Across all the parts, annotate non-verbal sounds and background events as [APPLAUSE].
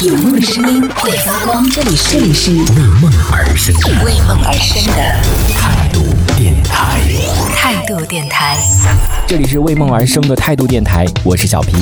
有梦的声音会发光，这里是这里是为梦而生的为梦而生的态度电台。态度电台。这里是为梦而生的态度电台，我是小皮。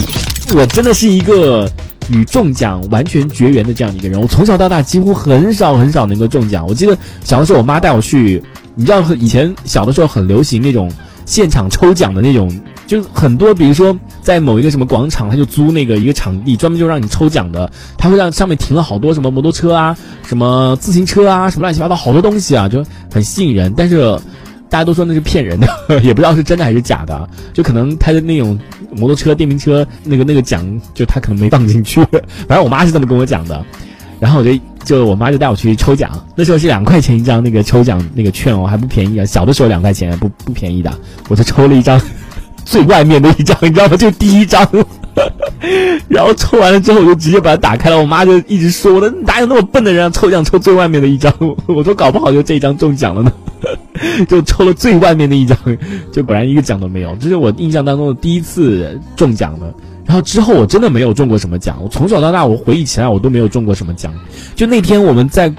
我真的是一个与中奖完全绝缘的这样的一个人。我从小到大几乎很少很少能够中奖。我记得小的时候，我妈带我去，你知道以前小的时候很流行那种现场抽奖的那种，就很多，比如说在某一个什么广场，他就租那个一个场地，专门就让你抽奖的。他会让上面停了好多什么摩托车啊、什么自行车啊、什么乱七八糟好多东西啊，就很吸引人。但是大家都说那是骗人的，也不知道是真的还是假的。就可能他的那种摩托车、电瓶车那个那个奖，就他可能没放进去。反正我妈是这么跟我讲的。然后我就就我妈就带我去抽奖，那时候是两块钱一张那个抽奖那个券哦，还不便宜啊。小的时候两块钱不不便宜的，我就抽了一张最外面的一张，你知道吗？就第一张。[LAUGHS] 然后抽完了之后，我就直接把它打开了。我妈就一直说：“我的哪有那么笨的人抽奖抽最外面的一张？” [LAUGHS] 我说：“搞不好就这一张中奖了呢。[LAUGHS] ”就抽了最外面的一张，就果然一个奖都没有。这是我印象当中的第一次中奖的。然后之后我真的没有中过什么奖。我从小到大，我回忆起来我都没有中过什么奖。就那天我们在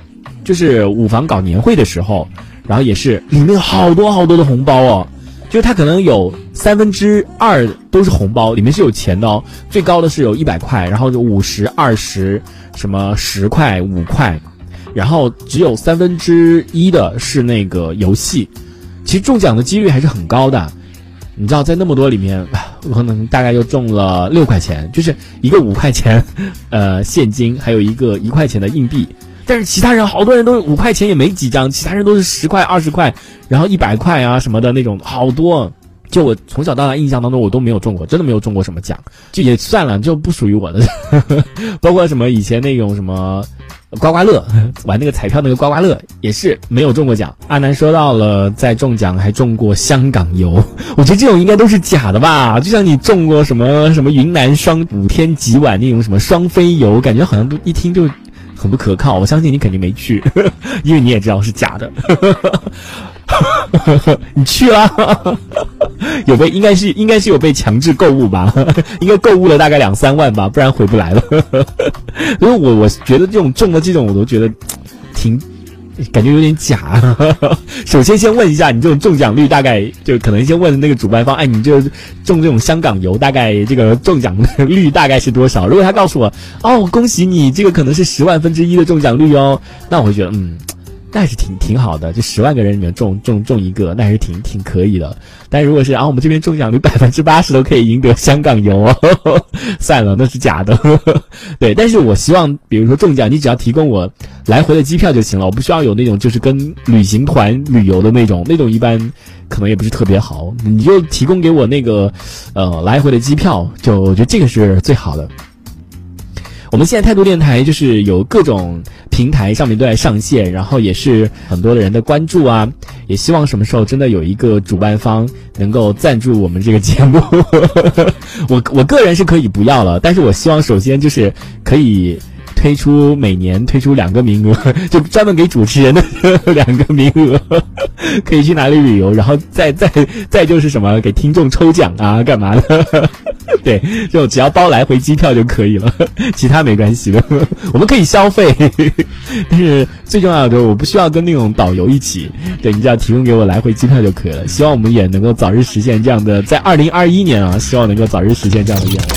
就是五房搞年会的时候，然后也是里面好多好多的红包哦。就是它可能有三分之二都是红包，里面是有钱的哦。最高的是有一百块，然后就五十、二十、什么十块、五块，然后只有三分之一的是那个游戏。其实中奖的几率还是很高的。你知道，在那么多里面，我可能大概就中了六块钱，就是一个五块钱，呃，现金，还有一个一块钱的硬币。但是其他人好多人都五块钱也没几张，其他人都是十块、二十块，然后一百块啊什么的那种，好多。就我从小到大印象当中，我都没有中过，真的没有中过什么奖，就也算了，就不属于我的。[LAUGHS] 包括什么以前那种什么刮刮乐，[LAUGHS] 玩那个彩票那个刮刮乐，也是没有中过奖。阿南说到了在中奖还中过香港游，[LAUGHS] 我觉得这种应该都是假的吧？就像你中过什么什么云南双五天几晚那种什么双飞游，感觉好像都一听就。很不可靠，我相信你肯定没去，因为你也知道是假的。[LAUGHS] 你去了，[LAUGHS] 有被应该是应该是有被强制购物吧？[LAUGHS] 应该购物了大概两三万吧，不然回不来了。因为我我觉得这种中的这种我都觉得挺。感觉有点假。首先，先问一下，你这种中奖率大概就可能先问那个主办方，哎，你就中这种香港游，大概这个中奖率大概是多少？如果他告诉我，哦，恭喜你，这个可能是十万分之一的中奖率哦，那我会觉得，嗯。那还是挺挺好的，就十万个人里面中中中一个，那还是挺挺可以的。但如果是啊，我们这边中奖率百分之八十都可以赢得香港游哦，[LAUGHS] 算了，那是假的。[LAUGHS] 对，但是我希望，比如说中奖，你只要提供我来回的机票就行了，我不需要有那种就是跟旅行团旅游的那种，那种一般可能也不是特别好。你就提供给我那个呃来回的机票，就我觉得这个是最好的。我们现在态度电台就是有各种平台上面都在上线，然后也是很多的人的关注啊，也希望什么时候真的有一个主办方能够赞助我们这个节目。[LAUGHS] 我我个人是可以不要了，但是我希望首先就是可以推出每年推出两个名额，就专门给主持人的 [LAUGHS] 两个名额，可以去哪里旅游，然后再再再就是什么给听众抽奖啊，干嘛的？[LAUGHS] 对，就只要包来回机票就可以了，其他没关系的。我们可以消费，但是最重要的，我不需要跟那种导游一起。对你只要提供给我来回机票就可以了。希望我们也能够早日实现这样的，在二零二一年啊，希望能够早日实现这样的愿望。